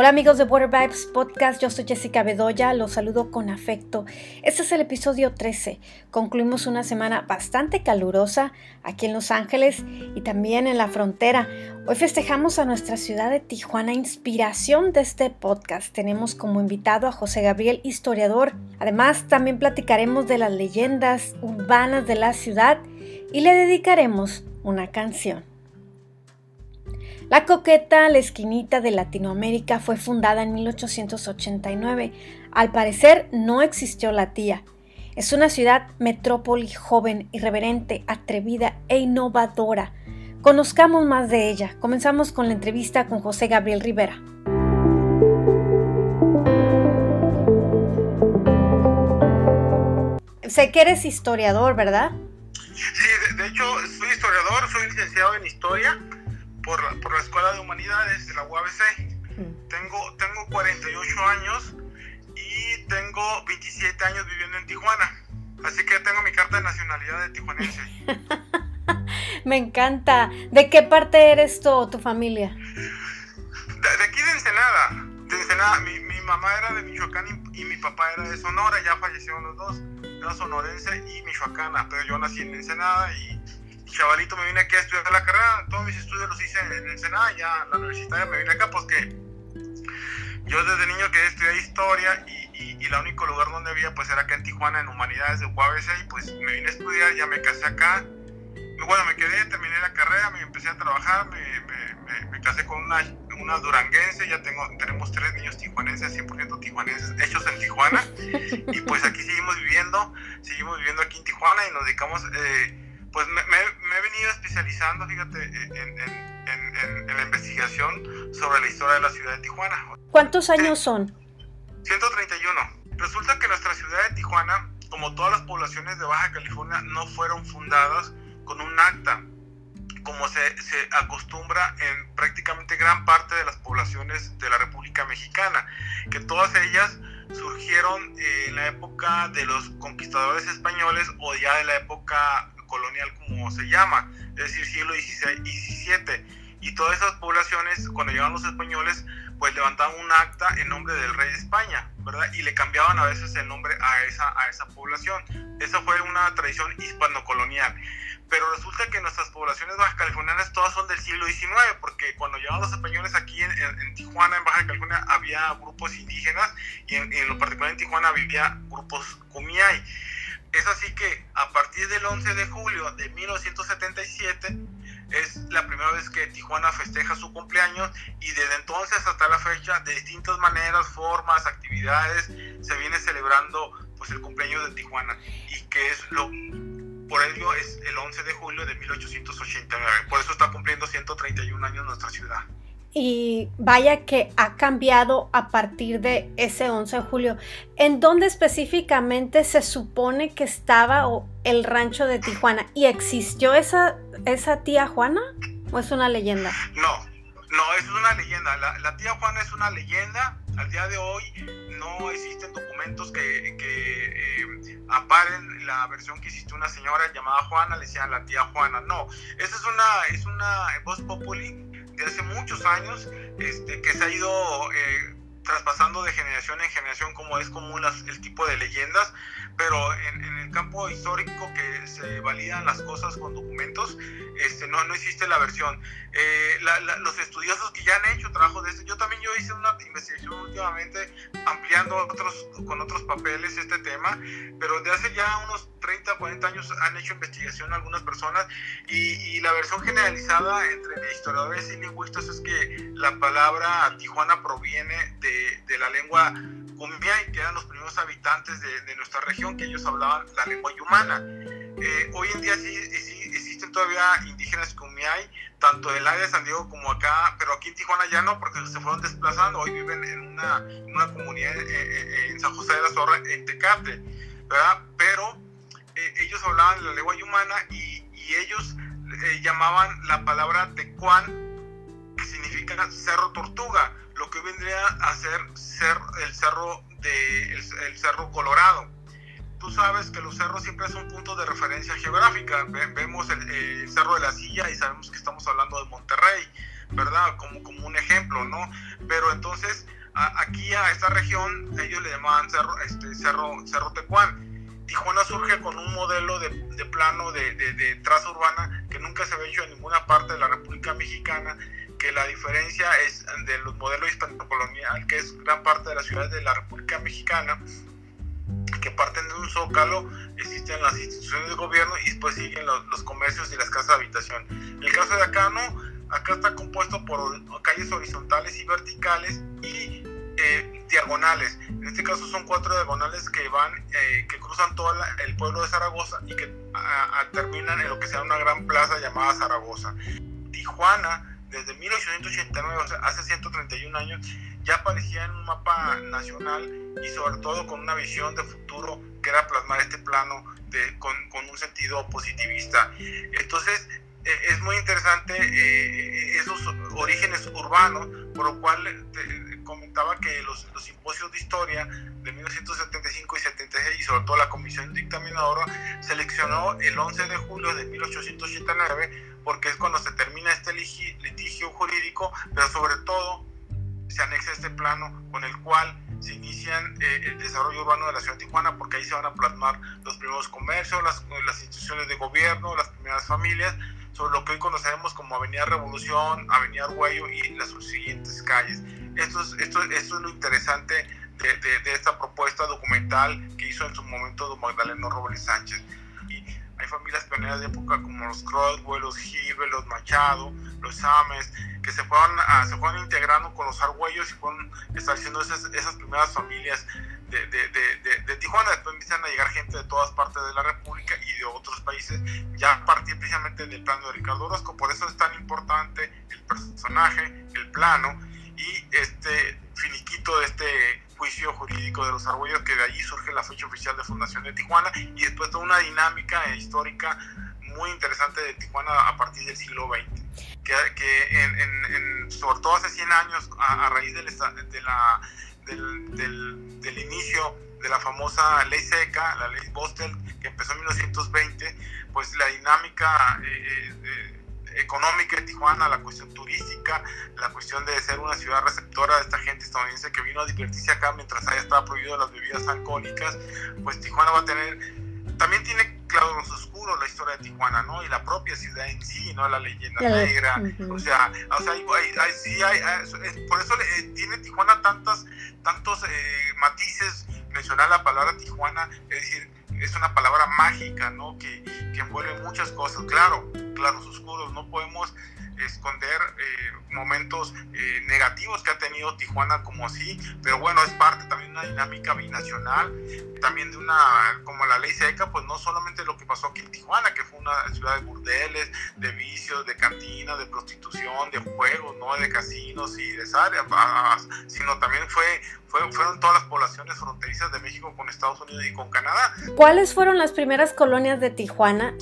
Hola amigos de Water Vibes Podcast, yo soy Jessica Bedoya, los saludo con afecto. Este es el episodio 13. Concluimos una semana bastante calurosa aquí en Los Ángeles y también en la frontera. Hoy festejamos a nuestra ciudad de Tijuana, inspiración de este podcast. Tenemos como invitado a José Gabriel, historiador. Además, también platicaremos de las leyendas urbanas de la ciudad y le dedicaremos una canción. La Coqueta, la esquinita de Latinoamérica, fue fundada en 1889. Al parecer no existió la tía. Es una ciudad metrópoli joven, irreverente, atrevida e innovadora. Conozcamos más de ella. Comenzamos con la entrevista con José Gabriel Rivera. Sé que eres historiador, ¿verdad? Sí, de, hecho soy historiador, soy licenciado en historia por la, por la Escuela de Humanidades de la UABC. Tengo, tengo 48 años y tengo 27 años viviendo en Tijuana. Así que tengo mi carta de nacionalidad de tijuanense. Me encanta. ¿De qué parte eres tú tu familia? De, aquí de Ensenada. De Ensenada. Mi, mi, mamá era de Michoacán y, y, mi papá era de Sonora. Ya fallecieron los dos. Era sonorense y michoacana. Pero yo nací en Ensenada y chavalito me vine aquí a estudiar la carrera, todos mis estudios los hice en Ensenada, ya la universitaria me vine acá porque yo desde niño quería estudiar historia y, y, el único lugar donde había pues era acá en Tijuana, en Humanidades de UABC y pues me vine a estudiar, ya me casé acá. Bueno, me quedé, terminé la carrera, me empecé a trabajar, me, me, me, casé con una, una, duranguense, ya tengo, tenemos tres niños tijuanenses, 100% tijuanenses, hechos en Tijuana. y pues aquí seguimos viviendo, seguimos viviendo aquí en Tijuana y nos dedicamos... Eh, pues me, he venido especializando, fíjate, en, en, la investigación sobre la historia de la ciudad de Tijuana. ¿Cuántos años son? 131. Resulta que nuestra ciudad de Tijuana, como todas las poblaciones de Baja California, no fueron fundadas con un acta, como se, se acostumbra en prácticamente gran parte de las poblaciones de la República Mexicana, que todas ellas surgieron en la época de los conquistadores españoles o ya de la época colonial como se llama, es decir, siglo XVII. Y todas esas poblaciones, cuando llegaban los españoles, pues levantaban un acta en nombre del rey de España, ¿verdad? Y le cambiaban a veces el nombre a esa, a esa población. Esa fue una tradición hispano-colonial. Pero resulta que nuestras poblaciones baja californianas todas son del siglo XIX, porque cuando llegaban los españoles aquí en, Tijuana, en Baja California, había grupos indígenas y en, en lo particular en Tijuana había grupos Kumiai. Es así que a partir del 11 de julio de 1977 es la primera vez que Tijuana festeja su cumpleaños y desde entonces hasta la fecha de distintas maneras, formas, actividades se viene celebrando pues el cumpleaños de Tijuana y que es lo por ello es el 11 de julio de 1889. Por eso está cumpliendo 131 años nuestra ciudad y vaya que ha cambiado a partir de ese 11 de julio. ¿En dónde específicamente se supone que estaba el rancho de Tijuana? ¿Y existió esa, esa tía Juana o es una leyenda? No, no, es una leyenda. La, tía Juana es una leyenda. Al día de hoy no existen documentos que, que eh, amparen la versión que existió una señora llamada Juana, le decían la tía Juana. No, esa es una, es una voz populi de hace muchos años este, que se ha ido eh, traspasando de generación en generación como es común el tipo de leyendas, pero en, el campo histórico que se validan las cosas con documentos, este, no, no existe la versión. Eh, los estudiosos que ya han hecho trabajo de esto, yo también yo hice una investigación últimamente ampliando otros, con otros papeles este tema, pero de hace ya unos 30, 40 años han hecho investigación algunas personas y, la versión generalizada entre historiadores y lingüistas es que la palabra Tijuana proviene de, de la lengua Kumiai, que eran los primeros habitantes de, nuestra región, que ellos hablaban la lengua yumana. Eh, hoy en día sí, sí, existen todavía indígenas Kumiai, tanto del área de San Diego como acá, pero aquí en Tijuana ya no, porque se fueron desplazando. Hoy viven en una, comunidad eh, eh, en San José de la Zorra, en Tecate, ¿verdad? Pero eh, ellos hablaban la lengua humana y, y ellos eh, llamaban la palabra tecuán, que significa cerro tortuga, lo que vendría a ser, ser el cerro de el, cerro colorado. Tú sabes que los cerros siempre son puntos de referencia geográfica. vemos el, cerro de la silla y sabemos que estamos hablando de Monterrey, ¿verdad? Como, como un ejemplo, ¿no? Pero entonces, aquí a esta región, ellos le llamaban Cerro, este, Cerro, Cerro Tecuán. Tijuana surge con un modelo de, de plano de, de, de, traza urbana que nunca se había hecho en ninguna parte de la República Mexicana, que la diferencia es de los modelos hispano-colonial, que es gran parte de las ciudades de la República Mexicana, que parten de un zócalo, existen las instituciones de gobierno y después siguen los, los comercios y las casas de habitación. En el caso de acá no, acá está compuesto por calles horizontales y verticales y eh, diagonales. En este caso son cuatro diagonales que van, eh, que cruzan todo el pueblo de Zaragoza y que a, a, terminan en lo que sea una gran plaza llamada Zaragoza. Tijuana, desde 1889, o sea, hace 131 años, ya aparecía en un mapa nacional y sobre todo con una visión de futuro que era plasmar este plano de, con, con, un sentido positivista. Entonces, eh, es muy interesante eh, esos orígenes urbanos, por lo cual te, comentaba que los, los, simposios de historia de 1975 y 76 y sobre todo la comisión dictaminadora seleccionó el 11 de julio de 1889 porque es cuando se termina este litigio jurídico, pero sobre todo se anexa este plano con el cual se inician eh, el desarrollo urbano de la ciudad de Tijuana, porque ahí se van a plasmar los primeros comercios, las, las instituciones de gobierno, las primeras familias, sobre lo que hoy conocemos como Avenida Revolución, Avenida Arguello y las siguientes calles. Esto es, esto, esto es lo interesante de, de, de, esta propuesta documental que hizo en su momento don Magdaleno Robles Sánchez. Y hay familias pioneras de época como los Croswell, los Gibe, los Machado, los Sames, que se fueron, a, se fueron integrando con los Argüellos y fueron estableciendo esas, esas primeras familias de, de, de, de, Tijuana. Después empiezan a llegar gente de todas partes de la República y de otros países, ya a partir precisamente del plano de Ricardo Orozco. Por eso es tan importante el personaje, el plano y este finiquito de este juicio jurídico de los Argüellos, que de allí surge la fecha oficial de fundación de Tijuana y después toda una dinámica histórica muy interesante de Tijuana a partir del siglo XX. Que, que en, en, en, sobre todo hace 100 años, a, a raíz del, de la, del, del, del, inicio de la famosa ley seca, la ley Bostel, que empezó en 1920, pues la dinámica eh, eh, económica de Tijuana, la cuestión turística, la cuestión de ser una ciudad receptora de esta gente estadounidense que vino a divertirse acá mientras allá estaba prohibido las bebidas alcohólicas, pues Tijuana va a tener, también tiene claros oscuros la historia de Tijuana, ¿no? Y la propia ciudad en sí, ¿no? La leyenda negra, uh -huh. o sea, o sea, hay, hay, sí hay, por eso eh, tiene Tijuana tantas, tantos eh, matices, mencionar la palabra Tijuana, es decir, es una palabra mágica, ¿no? Que, que envuelve muchas cosas, claro, claros oscuros, no podemos esconder eh, momentos eh, negativos que ha tenido Tijuana como así, pero bueno, es parte también de una dinámica binacional, también de una, como la ley seca, pues no solamente lo que pasó aquí en Tijuana, que fue una ciudad de burdeles, de vicios, de cantinas, de prostitución, de juegos, ¿no? de casinos y de áreas, sino también fue, fue, fueron todas las poblaciones fronterizas de México con Estados Unidos y con Canadá. ¿Cuáles fueron las primeras colonias de Tijuana?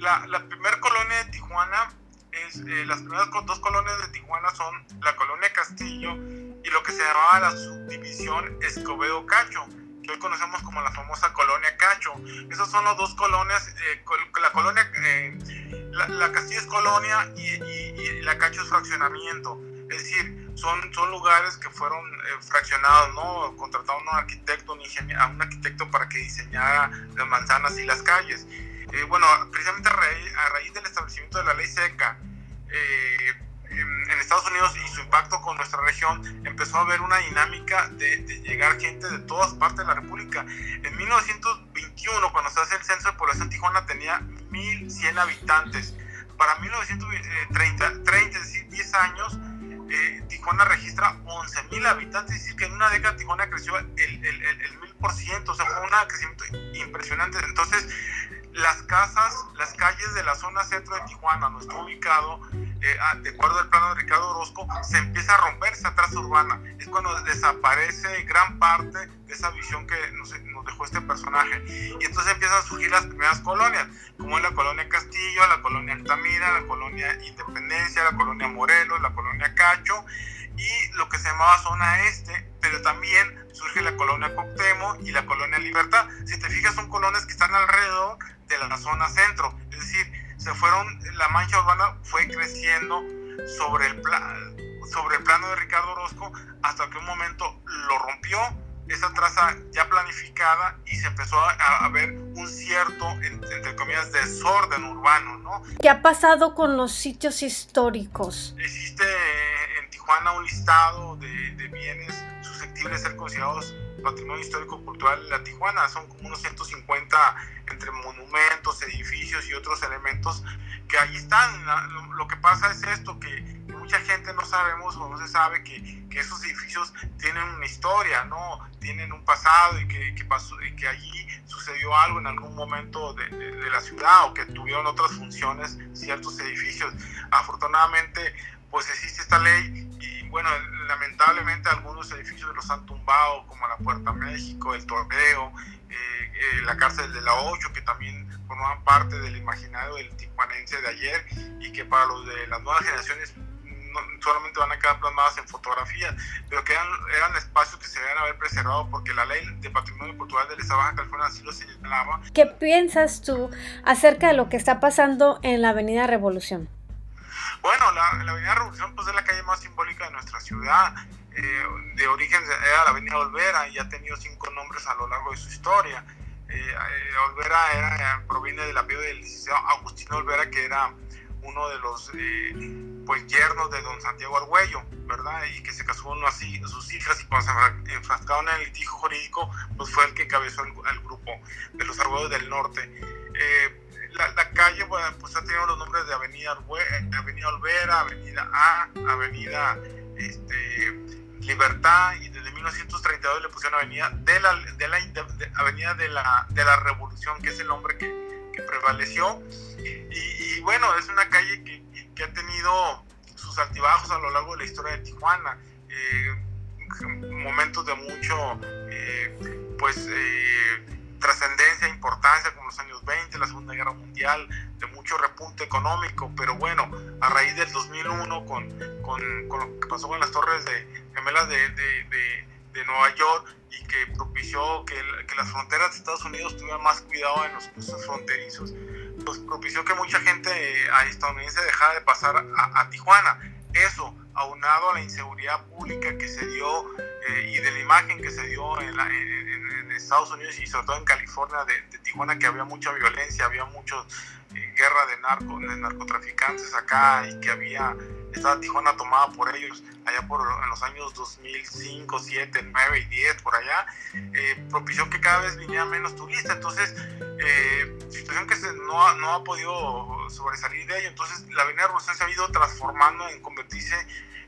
La, la primera colonia de Tijuana es, eh, las primeras dos colonias de Tijuana son la colonia Castillo y lo que se llamaba la subdivisión Escobedo Cacho, que hoy conocemos como la famosa colonia Cacho. Esas son las dos colonias, eh, la colonia, eh, la, Castillo es colonia y, la Cacho es fraccionamiento. Es decir, son, son lugares que fueron fraccionados, ¿no? Contrataron a un arquitecto, un a un arquitecto para que diseñara las manzanas y las calles. Eh, bueno, precisamente a raíz, a raíz, del establecimiento de la ley seca eh, en, en, Estados Unidos y su impacto con nuestra región, empezó a haber una dinámica de, de, llegar gente de todas partes de la República. En 1921, cuando se hace el censo de población, Tijuana tenía 1.100 habitantes. Para 1930, 30, es decir, 10 años, eh, Tijuana registra 11.000 habitantes, es decir, que en una década Tijuana creció el, el, el, el 1000%, o sea, fue un crecimiento impresionante. Entonces, las casas, las calles de la zona centro de Tijuana, donde está ubicado, eh, de acuerdo al plano de Ricardo Orozco, se empieza a romper esa traza urbana. Es cuando desaparece gran parte de esa visión que nos, nos, dejó este personaje. Y entonces empiezan a surgir las primeras colonias, como la colonia Castillo, la colonia Altamira, la colonia Independencia, la colonia Morelos, la colonia Cacho y lo que se llamaba zona este, pero también surge la colonia Coctemo y la colonia Libertad. Si te fijas, son colonias que están alrededor de la zona centro, es decir, se fueron, la mancha urbana fue creciendo sobre el, sobre el plano de Ricardo Orozco hasta que un momento lo rompió esa traza ya planificada y se empezó a, ver un cierto, entre comillas, desorden urbano, ¿no? ¿Qué ha pasado con los sitios históricos? Existe Tijuana un listado de, bienes susceptibles de ser considerados patrimonio histórico cultural de la Tijuana. Son como unos 150 entre monumentos, edificios y otros elementos que ahí están. Lo que pasa es esto, que mucha gente no sabemos o no se sabe que, que esos edificios tienen una historia, ¿no? Tienen un pasado y que, que, pasó, y que allí sucedió algo en algún momento de, de la ciudad o que tuvieron otras funciones ciertos edificios. Afortunadamente, pues existe esta ley y bueno, lamentablemente algunos edificios los han tumbado, como la Puerta México, el Torneo, eh, eh, la cárcel de la 8, que también formaban parte del imaginario del tijuanense de ayer y que para los de las nuevas generaciones solamente van a quedar plasmadas en fotografías, pero que eran, espacios que se deben haber preservado porque la ley de patrimonio cultural de la Baja California así lo señalaba. ¿Qué piensas tú acerca de lo que está pasando en la Avenida Revolución? Bueno, la, la, Avenida Revolución pues, es la calle más simbólica de nuestra ciudad. Eh, de origen era la Avenida Olvera y ha tenido cinco nombres a lo largo de su historia. Eh, eh, Olvera era, proviene del apellido del licenciado Agustín Olvera, que era uno de los pues yernos de don Santiago Argüello, ¿verdad? Y que se casó con así, sus hijas y cuando se enfrascaron en el litigio jurídico, pues fue el que encabezó el, grupo de los Argüellos del Norte. Eh, la, calle pues ha tenido los nombres de Avenida, Avenida Olvera, Avenida A, Avenida este, Libertad y desde 1932 le pusieron Avenida de la, de la Avenida de la, de la Revolución, que es el nombre que, que prevaleció. Y, bueno, es una calle que, que, ha tenido sus altibajos a lo largo de la historia de Tijuana. Eh, momentos de mucho, eh, pues, eh, trascendencia, importancia, como los años 20, la Segunda Guerra Mundial, de mucho repunte económico, pero bueno, a raíz del 2001, con, con, con lo que pasó con las torres de, gemelas de, de, de, Nueva York y que propició que, que, las fronteras de Estados Unidos tuvieran más cuidado en los cruces fronterizos, pues propició que mucha gente eh, estadounidense dejara de pasar a, Tijuana. Eso, aunado a la inseguridad pública que se dio eh, y de la imagen que se dio en, la, en, Estados Unidos y sobre todo en California de, Tijuana, que había mucha violencia, había mucha eh, guerra de, narco, de narcotraficantes acá y que había estaba Tijuana tomada por ellos allá por en los años 2005, 7, 9 y 10 por allá, eh, propició que cada vez vinieran menos turistas, entonces situación que no, no ha podido sobresalir de ello, entonces la Avenida Revolución se ha ido transformando en convertirse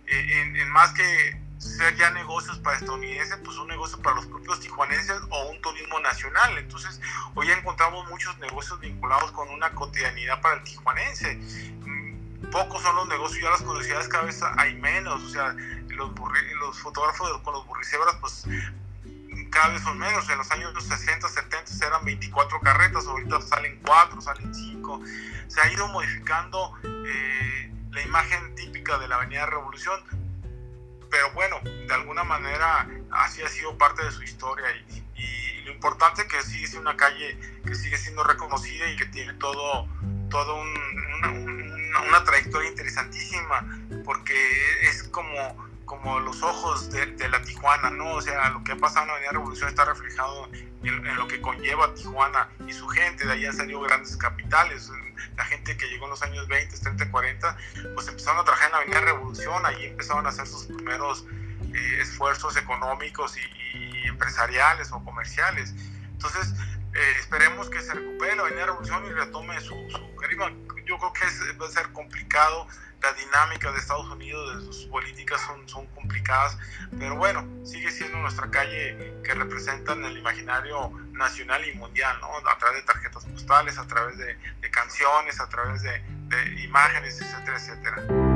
en, más que ser ya negocios para estadounidenses, pues un negocio para los propios tijuanenses o un turismo nacional. Entonces, hoy encontramos muchos negocios vinculados con una cotidianidad para el tijuanense. Mm, pocos son los negocios, ya las curiosidades cada vez hay menos. O sea, los, los fotógrafos con los burricebras, pues cada vez son menos. En los años 60, 70 eran 24 carretas, ahorita salen 4, salen 5. Se ha ido modificando. Eh, la imagen típica de la Avenida Revolución, pero bueno, de alguna manera así ha sido parte de su historia y, lo importante es que sigue siendo una calle que sigue siendo reconocida y que tiene todo, todo una, una, trayectoria interesantísima, porque es como como los ojos de, la Tijuana, ¿no? O sea, lo que ha pasado en la Avenida Revolución está reflejado en, lo que conlleva Tijuana y su gente, de ahí han salido grandes capitales, la gente que llegó en los años 20, 30, 40, pues empezaron a trabajar en la Avenida Revolución, ahí empezaron a hacer sus primeros eh, esfuerzos económicos y, empresariales o comerciales. Entonces, eh, esperemos que se recupere la Avenida Revolución y retome su, su Yo creo que va a ser complicado la dinámica de Estados Unidos, de sus políticas son, complicadas, pero bueno, sigue siendo nuestra calle que representa en el imaginario nacional y mundial, ¿no? A través de tarjetas postales, a través de, canciones, a través de imágenes, etcétera, etcétera.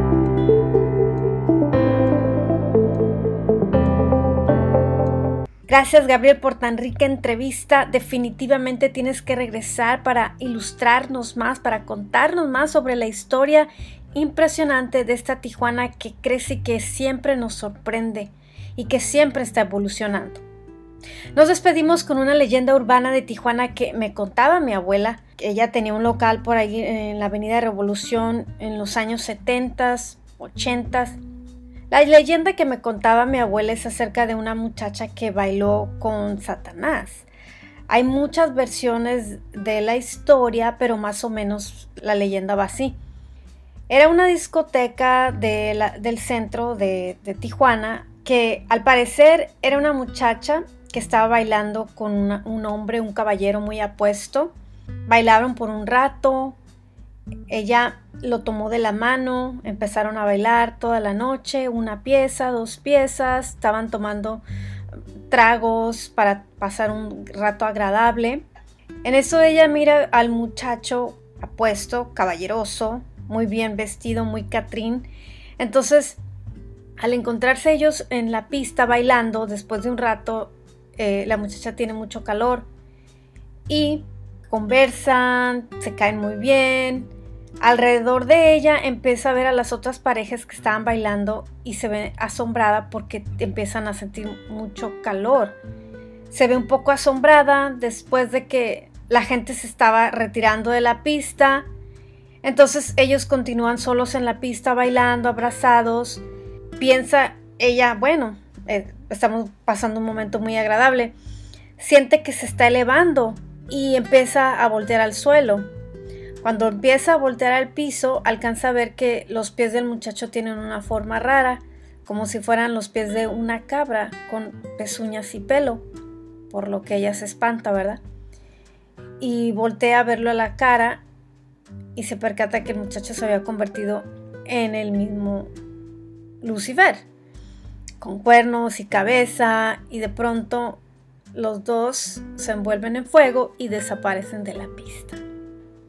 Gracias Gabriel por tan rica entrevista. Definitivamente tienes que regresar para ilustrarnos más, para contarnos más sobre la historia impresionante de esta Tijuana que crece y que siempre nos sorprende y que siempre está evolucionando. Nos despedimos con una leyenda urbana de Tijuana que me contaba mi abuela. Ella tenía un local por ahí en la Avenida Revolución en los años 70, 80s. La leyenda que me contaba mi abuela es acerca de una muchacha que bailó con Satanás. Hay muchas versiones de la historia, pero más o menos la leyenda va así. Era una discoteca del centro de, Tijuana que al parecer era una muchacha que estaba bailando con un hombre, un caballero muy apuesto. Bailaron por un rato, ella lo tomó de la mano, empezaron a bailar toda la noche, una pieza, dos piezas, estaban tomando tragos para pasar un rato agradable. En eso ella mira al muchacho apuesto, caballeroso, muy bien vestido, muy Catrín. Entonces, al encontrarse ellos en la pista bailando, después de un rato, eh, la muchacha tiene mucho calor y conversan, se caen muy bien. Alrededor de ella empieza a ver a las otras parejas que estaban bailando y se ve asombrada porque empiezan a sentir mucho calor. Se ve un poco asombrada después de que la gente se estaba retirando de la pista. Entonces ellos continúan solos en la pista bailando, abrazados. Piensa ella, bueno, eh, estamos pasando un momento muy agradable. Siente que se está elevando y empieza a voltear al suelo. Cuando empieza a voltear al piso, alcanza a ver que los pies del muchacho tienen una forma rara, como si fueran los pies de una cabra con pezuñas y pelo, por lo que ella se espanta, ¿verdad? Y voltea a verlo a la cara y se percata que el muchacho se había convertido en el mismo Lucifer, con cuernos y cabeza, y de pronto los dos se envuelven en fuego y desaparecen de la pista.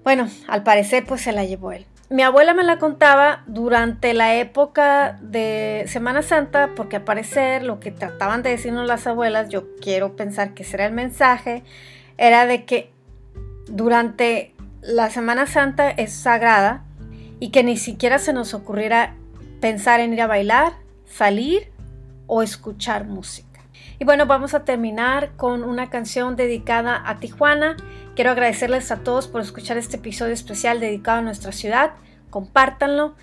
Bueno, al parecer pues se la llevó él. Mi abuela me la contaba durante la época de Semana Santa, porque al parecer lo que trataban de decirnos las abuelas, yo quiero pensar que será el mensaje, era de que durante la Semana Santa es sagrada y que ni siquiera se nos ocurriera pensar en ir a bailar, salir o escuchar música. Y bueno, vamos a terminar con una canción dedicada a Tijuana. Quiero agradecerles a todos por escuchar este episodio especial dedicado a nuestra ciudad. Compártanlo.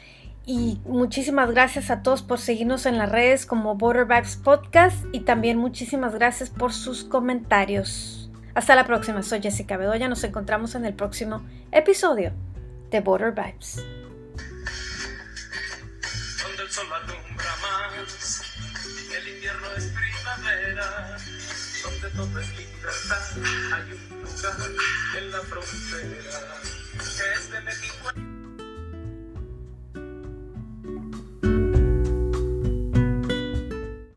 Y muchísimas gracias a todos por seguirnos en las redes como Border Vibes Podcast y también muchísimas gracias por sus comentarios. Hasta la próxima, soy Jessica Bedoya, nos encontramos en el próximo episodio de Border Vibes. Es libertad, hay un lugar en la frontera, que es de México.